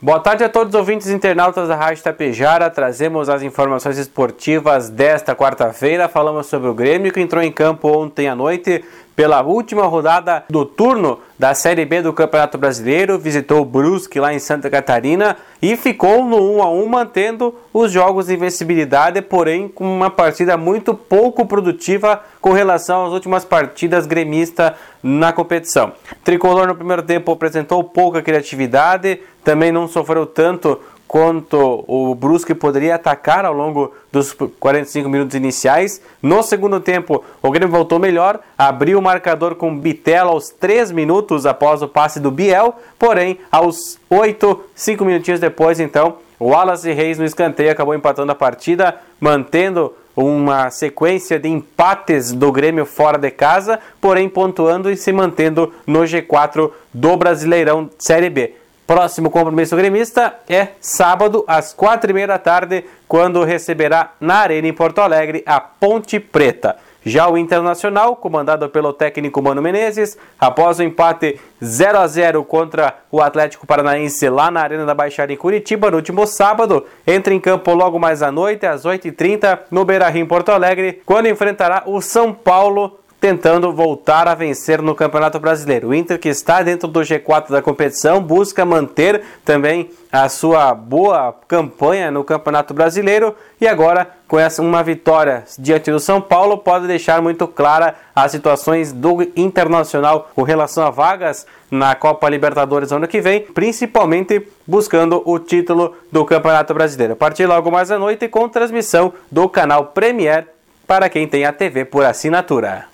Boa tarde a todos os ouvintes internautas da Rádio Tapejara. Trazemos as informações esportivas desta quarta-feira. Falamos sobre o Grêmio que entrou em campo ontem à noite pela última rodada do turno da Série B do Campeonato Brasileiro, visitou o Brusque lá em Santa Catarina e ficou no 1 a 1 mantendo os jogos de invencibilidade, porém com uma partida muito pouco produtiva com relação às últimas partidas gremista na competição. Tricolor no primeiro tempo apresentou pouca criatividade, também não sofreu tanto quanto o Brusque poderia atacar ao longo dos 45 minutos iniciais. No segundo tempo, o Grêmio voltou melhor, abriu o marcador com Bitela aos 3 minutos após o passe do Biel, porém, aos 8, 5 minutinhos depois, então, o Wallace Reis no escanteio acabou empatando a partida, mantendo uma sequência de empates do Grêmio fora de casa, porém pontuando e se mantendo no G4 do Brasileirão Série B. Próximo compromisso gremista é sábado, às quatro e meia da tarde, quando receberá na Arena em Porto Alegre a Ponte Preta. Já o Internacional, comandado pelo técnico Mano Menezes, após o empate 0 a 0 contra o Atlético Paranaense lá na Arena da Baixada em Curitiba no último sábado, entra em campo logo mais à noite, às 8h30, no Beira-Rio em Porto Alegre, quando enfrentará o São Paulo tentando voltar a vencer no Campeonato Brasileiro. O Inter, que está dentro do G4 da competição, busca manter também a sua boa campanha no Campeonato Brasileiro e agora, com essa uma vitória diante do São Paulo, pode deixar muito clara as situações do Internacional com relação a vagas na Copa Libertadores ano que vem, principalmente buscando o título do Campeonato Brasileiro. Partir logo mais à noite com transmissão do canal Premier para quem tem a TV por assinatura.